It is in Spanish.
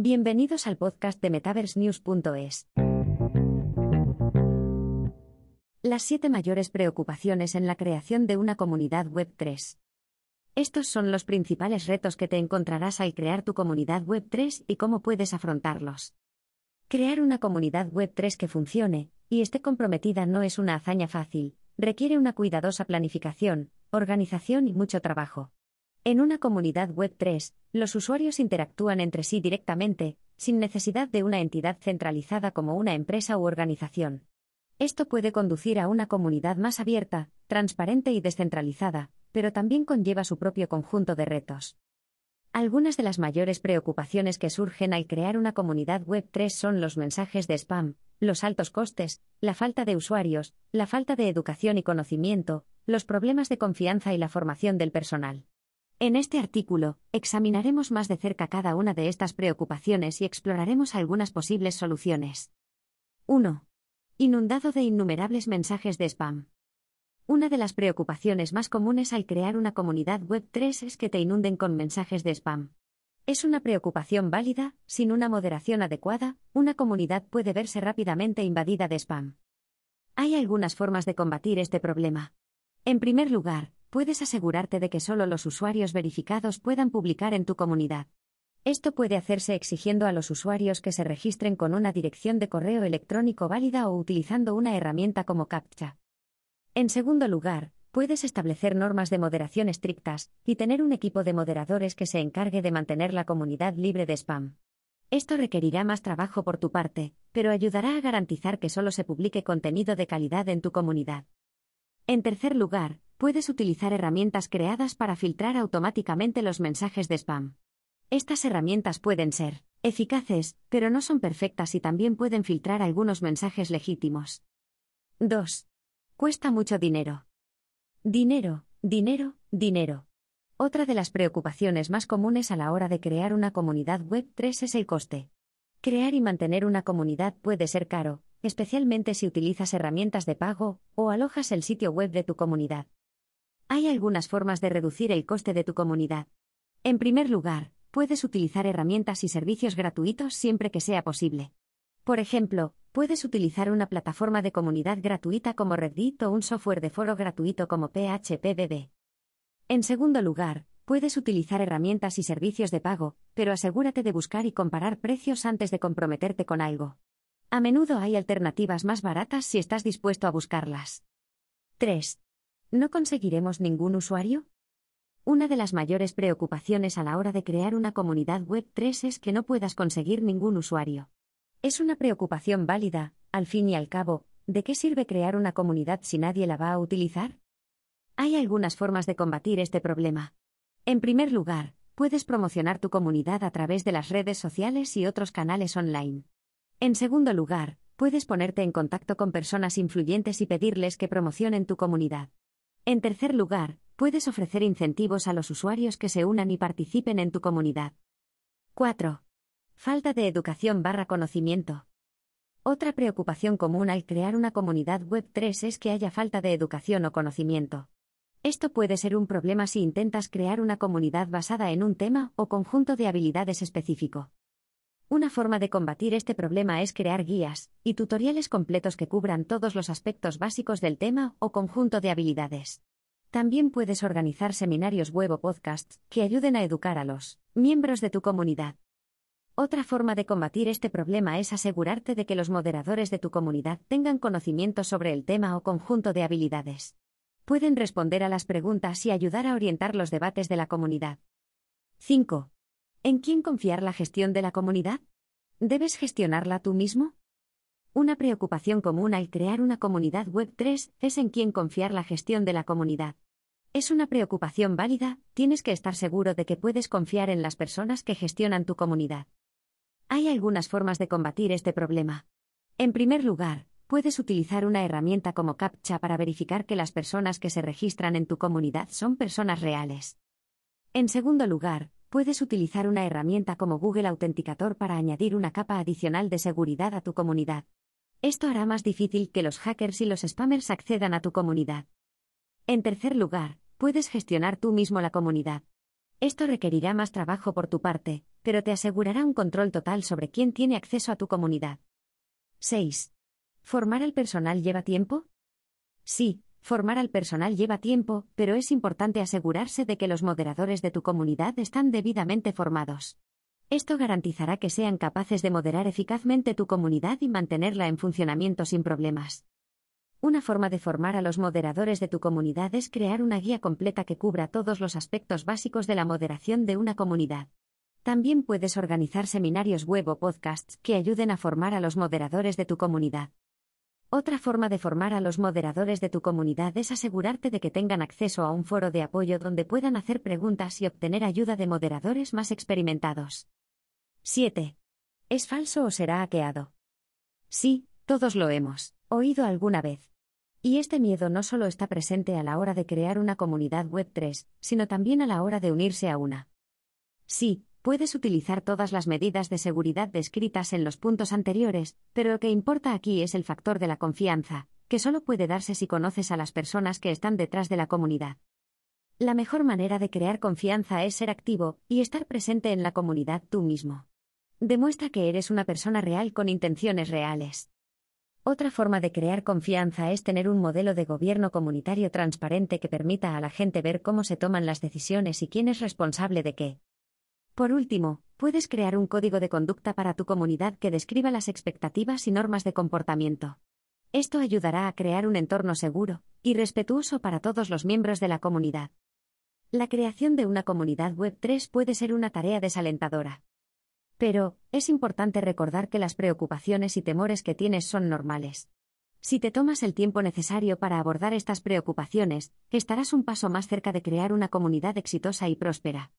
Bienvenidos al podcast de MetaverseNews.es. Las siete mayores preocupaciones en la creación de una comunidad Web3. Estos son los principales retos que te encontrarás al crear tu comunidad Web3 y cómo puedes afrontarlos. Crear una comunidad Web3 que funcione y esté comprometida no es una hazaña fácil, requiere una cuidadosa planificación, organización y mucho trabajo. En una comunidad Web3, los usuarios interactúan entre sí directamente, sin necesidad de una entidad centralizada como una empresa u organización. Esto puede conducir a una comunidad más abierta, transparente y descentralizada, pero también conlleva su propio conjunto de retos. Algunas de las mayores preocupaciones que surgen al crear una comunidad Web3 son los mensajes de spam, los altos costes, la falta de usuarios, la falta de educación y conocimiento, los problemas de confianza y la formación del personal. En este artículo, examinaremos más de cerca cada una de estas preocupaciones y exploraremos algunas posibles soluciones. 1. Inundado de innumerables mensajes de spam. Una de las preocupaciones más comunes al crear una comunidad Web3 es que te inunden con mensajes de spam. Es una preocupación válida, sin una moderación adecuada, una comunidad puede verse rápidamente invadida de spam. Hay algunas formas de combatir este problema. En primer lugar, puedes asegurarte de que solo los usuarios verificados puedan publicar en tu comunidad. Esto puede hacerse exigiendo a los usuarios que se registren con una dirección de correo electrónico válida o utilizando una herramienta como CAPTCHA. En segundo lugar, puedes establecer normas de moderación estrictas y tener un equipo de moderadores que se encargue de mantener la comunidad libre de spam. Esto requerirá más trabajo por tu parte, pero ayudará a garantizar que solo se publique contenido de calidad en tu comunidad. En tercer lugar, puedes utilizar herramientas creadas para filtrar automáticamente los mensajes de spam. Estas herramientas pueden ser eficaces, pero no son perfectas y también pueden filtrar algunos mensajes legítimos. 2. Cuesta mucho dinero. Dinero, dinero, dinero. Otra de las preocupaciones más comunes a la hora de crear una comunidad Web3 es el coste. Crear y mantener una comunidad puede ser caro, especialmente si utilizas herramientas de pago o alojas el sitio web de tu comunidad. Hay algunas formas de reducir el coste de tu comunidad. En primer lugar, puedes utilizar herramientas y servicios gratuitos siempre que sea posible. Por ejemplo, puedes utilizar una plataforma de comunidad gratuita como Reddit o un software de foro gratuito como PHPBB. En segundo lugar, puedes utilizar herramientas y servicios de pago, pero asegúrate de buscar y comparar precios antes de comprometerte con algo. A menudo hay alternativas más baratas si estás dispuesto a buscarlas. 3. ¿No conseguiremos ningún usuario? Una de las mayores preocupaciones a la hora de crear una comunidad Web3 es que no puedas conseguir ningún usuario. Es una preocupación válida, al fin y al cabo, ¿de qué sirve crear una comunidad si nadie la va a utilizar? Hay algunas formas de combatir este problema. En primer lugar, puedes promocionar tu comunidad a través de las redes sociales y otros canales online. En segundo lugar, puedes ponerte en contacto con personas influyentes y pedirles que promocionen tu comunidad. En tercer lugar, puedes ofrecer incentivos a los usuarios que se unan y participen en tu comunidad. 4. Falta de educación barra conocimiento. Otra preocupación común al crear una comunidad Web3 es que haya falta de educación o conocimiento. Esto puede ser un problema si intentas crear una comunidad basada en un tema o conjunto de habilidades específico. Una forma de combatir este problema es crear guías y tutoriales completos que cubran todos los aspectos básicos del tema o conjunto de habilidades. También puedes organizar seminarios web o podcasts que ayuden a educar a los miembros de tu comunidad. Otra forma de combatir este problema es asegurarte de que los moderadores de tu comunidad tengan conocimiento sobre el tema o conjunto de habilidades. Pueden responder a las preguntas y ayudar a orientar los debates de la comunidad. 5. ¿En quién confiar la gestión de la comunidad? ¿Debes gestionarla tú mismo? Una preocupación común al crear una comunidad Web3 es en quién confiar la gestión de la comunidad. Es una preocupación válida, tienes que estar seguro de que puedes confiar en las personas que gestionan tu comunidad. Hay algunas formas de combatir este problema. En primer lugar, puedes utilizar una herramienta como CAPTCHA para verificar que las personas que se registran en tu comunidad son personas reales. En segundo lugar, puedes utilizar una herramienta como Google Authenticator para añadir una capa adicional de seguridad a tu comunidad. Esto hará más difícil que los hackers y los spammers accedan a tu comunidad. En tercer lugar, puedes gestionar tú mismo la comunidad. Esto requerirá más trabajo por tu parte, pero te asegurará un control total sobre quién tiene acceso a tu comunidad. 6. ¿Formar al personal lleva tiempo? Sí, formar al personal lleva tiempo, pero es importante asegurarse de que los moderadores de tu comunidad están debidamente formados. Esto garantizará que sean capaces de moderar eficazmente tu comunidad y mantenerla en funcionamiento sin problemas. Una forma de formar a los moderadores de tu comunidad es crear una guía completa que cubra todos los aspectos básicos de la moderación de una comunidad. También puedes organizar seminarios web o podcasts que ayuden a formar a los moderadores de tu comunidad. Otra forma de formar a los moderadores de tu comunidad es asegurarte de que tengan acceso a un foro de apoyo donde puedan hacer preguntas y obtener ayuda de moderadores más experimentados. 7. ¿Es falso o será hackeado? Sí, todos lo hemos oído alguna vez. Y este miedo no solo está presente a la hora de crear una comunidad Web3, sino también a la hora de unirse a una. Sí, puedes utilizar todas las medidas de seguridad descritas en los puntos anteriores, pero lo que importa aquí es el factor de la confianza, que solo puede darse si conoces a las personas que están detrás de la comunidad. La mejor manera de crear confianza es ser activo y estar presente en la comunidad tú mismo. Demuestra que eres una persona real con intenciones reales. Otra forma de crear confianza es tener un modelo de gobierno comunitario transparente que permita a la gente ver cómo se toman las decisiones y quién es responsable de qué. Por último, puedes crear un código de conducta para tu comunidad que describa las expectativas y normas de comportamiento. Esto ayudará a crear un entorno seguro y respetuoso para todos los miembros de la comunidad. La creación de una comunidad Web3 puede ser una tarea desalentadora. Pero, es importante recordar que las preocupaciones y temores que tienes son normales. Si te tomas el tiempo necesario para abordar estas preocupaciones, estarás un paso más cerca de crear una comunidad exitosa y próspera.